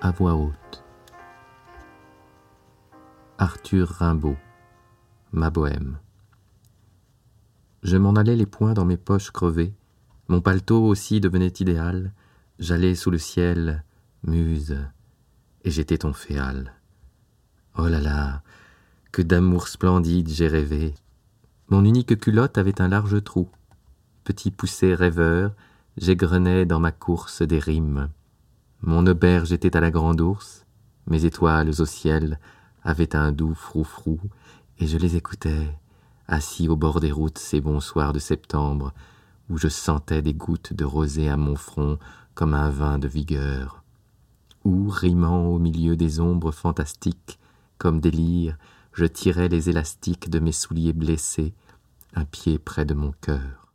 à voix haute. Arthur Rimbaud, ma bohème. Je m'en allais les poings dans mes poches crevées, mon paletot aussi devenait idéal, j'allais sous le ciel, muse, et j'étais ton féal. Oh là là, que d'amour splendide j'ai rêvé. Mon unique culotte avait un large trou. Petit poussé rêveur, j'égrenais dans ma course des rimes. Mon auberge était à la grande ours, mes étoiles au ciel avaient un doux frou-frou, et je les écoutais, assis au bord des routes ces bons soirs de septembre, où je sentais des gouttes de rosée à mon front comme un vin de vigueur, où, rimant au milieu des ombres fantastiques, comme des lyres, je tirais les élastiques de mes souliers blessés, un pied près de mon cœur.